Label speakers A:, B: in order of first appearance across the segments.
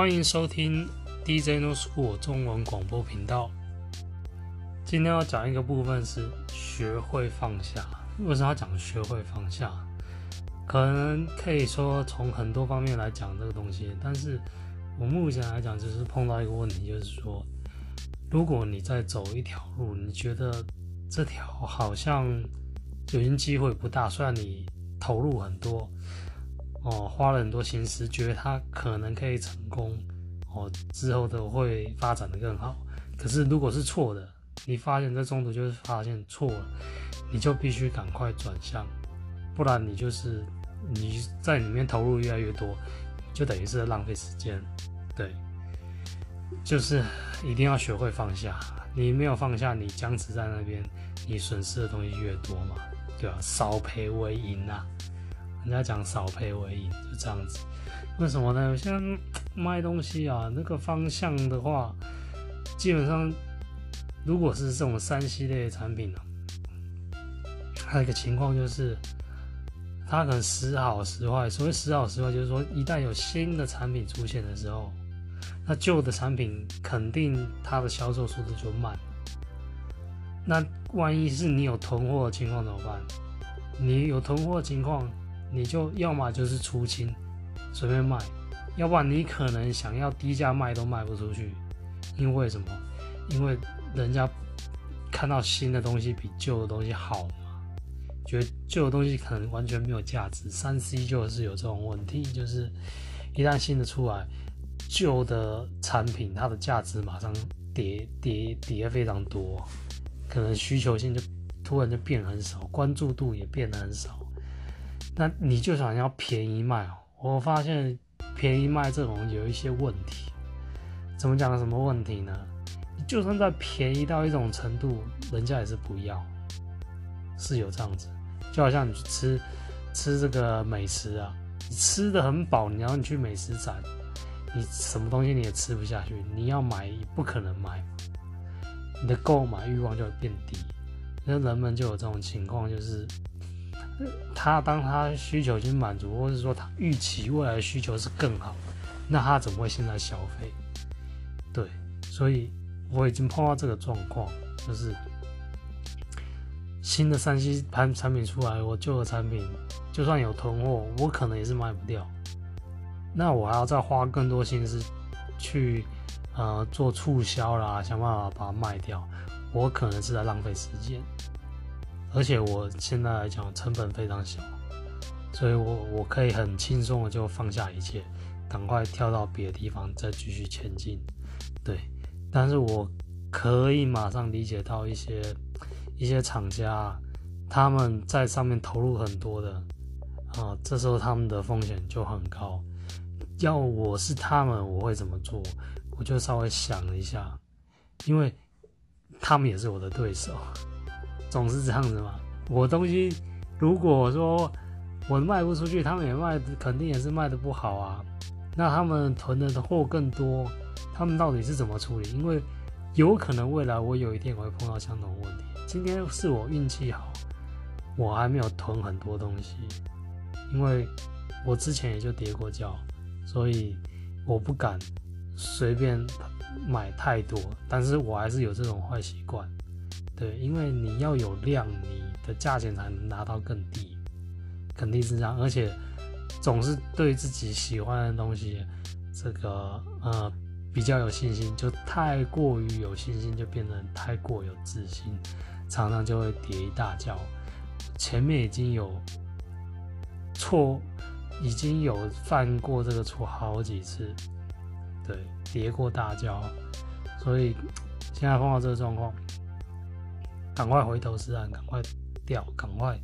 A: 欢迎收听 DJ No School 中文广播频道。今天要讲一个部分是学会放下。为什么要讲学会放下？可能可以说从很多方面来讲这个东西，但是我目前来讲就是碰到一个问题，就是说，如果你在走一条路，你觉得这条好像有些机会不大，虽然你投入很多。哦，花了很多心思，觉得他可能可以成功，哦，之后的会发展的更好。可是如果是错的，你发现在中途就是发现错了，你就必须赶快转向，不然你就是你在里面投入越来越多，就等于是浪费时间。对，就是一定要学会放下。你没有放下，你僵持在那边，你损失的东西越多嘛，对吧？少赔为赢啊。人家讲少赔为赢，就这样子。为什么呢？有些人卖东西啊，那个方向的话，基本上如果是这种三 C 类的产品呢、啊，还有一个情况就是，它可能时好时坏。所谓时好时坏，就是说一旦有新的产品出现的时候，那旧的产品肯定它的销售速度就慢。那万一是你有囤货的情况怎么办？你有囤货情况。你就要么就是出清，随便卖，要不然你可能想要低价卖都卖不出去，因为什么？因为人家看到新的东西比旧的东西好嘛，觉得旧的东西可能完全没有价值。三 C 就是有这种问题，就是一旦新的出来，旧的产品它的价值马上跌跌跌非常多，可能需求性就突然就变很少，关注度也变得很少。那你就想要便宜卖哦？我发现便宜卖这种有一些问题。怎么讲？什么问题呢？你就算再便宜到一种程度，人家也是不要。是有这样子，就好像你去吃吃这个美食啊，你吃的很饱，你要你去美食展，你什么东西你也吃不下去，你要买不可能买，你的购买欲望就会变低。那人们就有这种情况，就是。他当他需求已经满足，或者说他预期未来的需求是更好，那他怎么会现在消费？对，所以我已经碰到这个状况，就是新的三 C 产产品出来，我旧的产品就算有囤货，我可能也是卖不掉。那我还要再花更多心思去呃做促销啦，想办法把它卖掉，我可能是在浪费时间。而且我现在来讲成本非常小，所以我我可以很轻松的就放下一切，赶快跳到别的地方再继续前进。对，但是我可以马上理解到一些一些厂家他们在上面投入很多的啊，这时候他们的风险就很高。要我是他们，我会怎么做？我就稍微想了一下，因为他们也是我的对手。总是这样子嘛，我东西如果说我卖不出去，他们也卖，肯定也是卖的不好啊。那他们囤的货更多，他们到底是怎么处理？因为有可能未来我有一天我会碰到相同问题。今天是我运气好，我还没有囤很多东西，因为我之前也就跌过跤，所以我不敢随便买太多。但是我还是有这种坏习惯。对，因为你要有量，你的价钱才能拿到更低，肯定是这样。而且总是对自己喜欢的东西，这个呃比较有信心，就太过于有信心，就变得太过有自信，常常就会跌一大跤。前面已经有错，已经有犯过这个错好几次，对，跌过大跤，所以现在碰到这个状况。赶快回头是岸，赶快掉，赶快，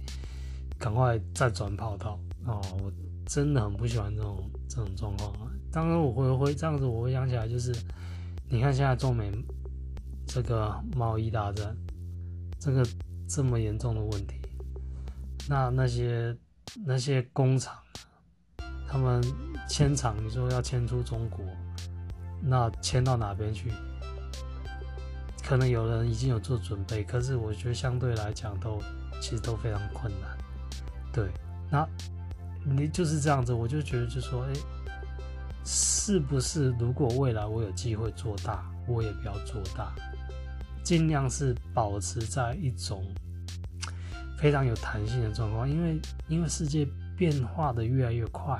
A: 赶快再转跑道哦！我真的很不喜欢这种这种状况。当然，我会会这样子，我会想起来，就是你看现在中美这个贸易大战，这个这么严重的问题，那那些那些工厂，他们迁厂，你说要迁出中国，那迁到哪边去？可能有人已经有做准备，可是我觉得相对来讲都其实都非常困难。对，那你就是这样子，我就觉得就说，哎，是不是如果未来我有机会做大，我也不要做大，尽量是保持在一种非常有弹性的状况，因为因为世界变化的越来越快，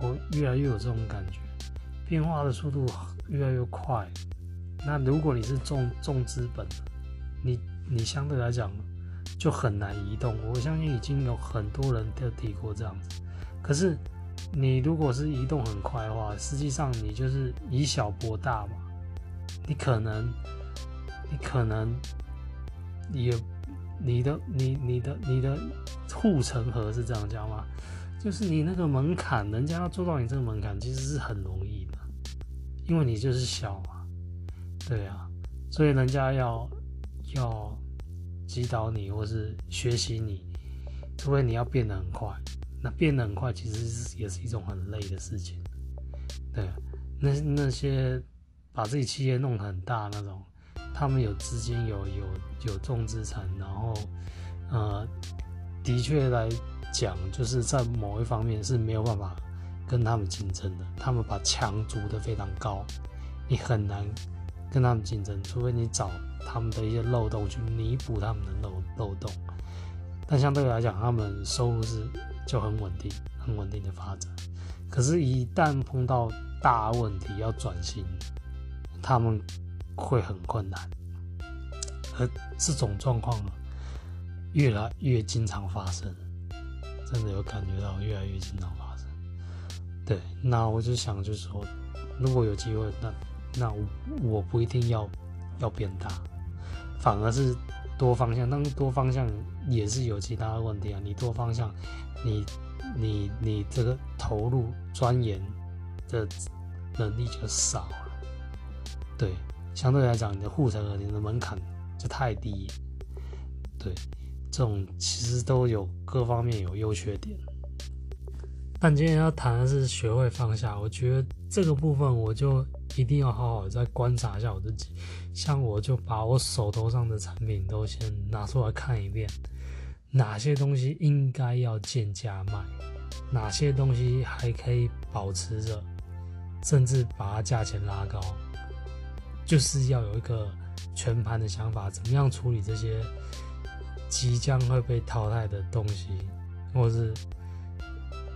A: 我越来越有这种感觉，变化的速度越来越快。那如果你是重重资本，你你相对来讲就很难移动。我相信已经有很多人都提过这样子，可是。你如果是移动很快的话，实际上你就是以小博大嘛。你可能，你可能也，你的你你的你的护城河是这样讲吗？就是你那个门槛，人家要做到你这个门槛，其实是很容易的，因为你就是小。对啊，所以人家要要击倒你，或是学习你，除非你要变得很快。那变得很快，其实也是一种很累的事情。对，那那些把自己企业弄得很大那种，他们有资金，有有有重资产，然后呃，的确来讲，就是在某一方面是没有办法跟他们竞争的。他们把墙筑得非常高，你很难跟他们竞争，除非你找他们的一些漏洞去弥补他们的漏漏洞。但相对来讲，他们收入是。就很稳定，很稳定的发展。可是，一旦碰到大问题要转型，他们会很困难。而这种状况越来越经常发生，真的有感觉到越来越经常发生。对，那我就想，就是说，如果有机会，那那我我不一定要要变大，反而是多方向。但多方向也是有其他的问题啊，你多方向。你你你这个投入钻研的能力就少了，对，相对来讲，你的护城河、你的门槛就太低，对，这种其实都有各方面有优缺点。但今天要谈的是学会放下，我觉得这个部分我就一定要好好再观察一下我自己，像我就把我手头上的产品都先拿出来看一遍。哪些东西应该要贱价卖，哪些东西还可以保持着，甚至把它价钱拉高，就是要有一个全盘的想法，怎么样处理这些即将会被淘汰的东西，或是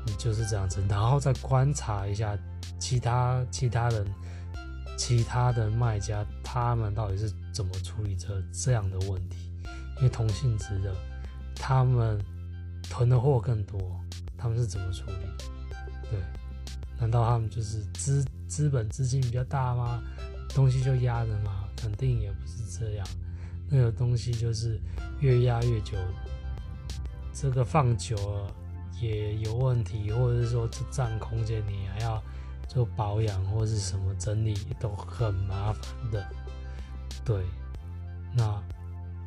A: 你就是这样子，然后再观察一下其他其他人、其他的卖家，他们到底是怎么处理这这样的问题，因为同性质的。他们囤的货更多，他们是怎么处理？对，难道他们就是资资本资金比较大吗？东西就压着吗？肯定也不是这样。那个东西就是越压越久，这个放久了也有问题，或者是说这占空间，你还要做保养或是什么整理都很麻烦的。对，那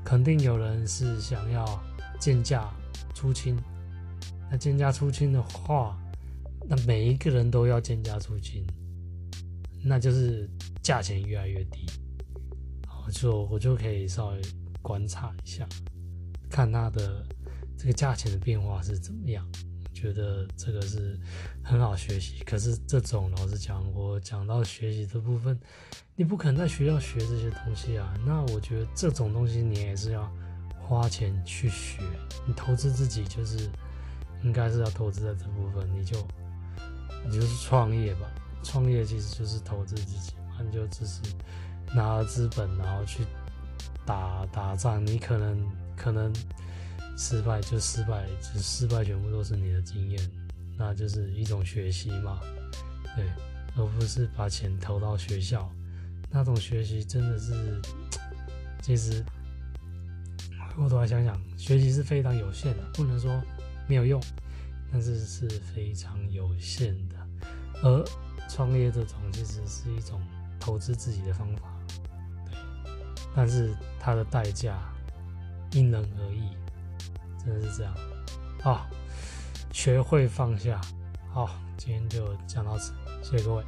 A: 肯定有人是想要。贱价出清，那贱价出清的话，那每一个人都要贱价出清，那就是价钱越来越低，我就我就可以稍微观察一下，看它的这个价钱的变化是怎么样。觉得这个是很好学习，可是这种老实讲，我讲到学习这部分，你不可能在学校学这些东西啊。那我觉得这种东西你也是要。花钱去学，你投资自己就是应该是要投资在这部分，你就你就是创业吧，创业其实就是投资自己嘛，你就只是拿资本然后去打打仗，你可能可能失败就失败，就失败全部都是你的经验，那就是一种学习嘛，对，而不是把钱投到学校，那种学习真的是 其实。我都来想想，学习是非常有限的，不能说没有用，但是是非常有限的。而创业这种其实是一种投资自己的方法，对，但是它的代价因人而异，真的是这样。好，学会放下。好，今天就讲到此，谢谢各位。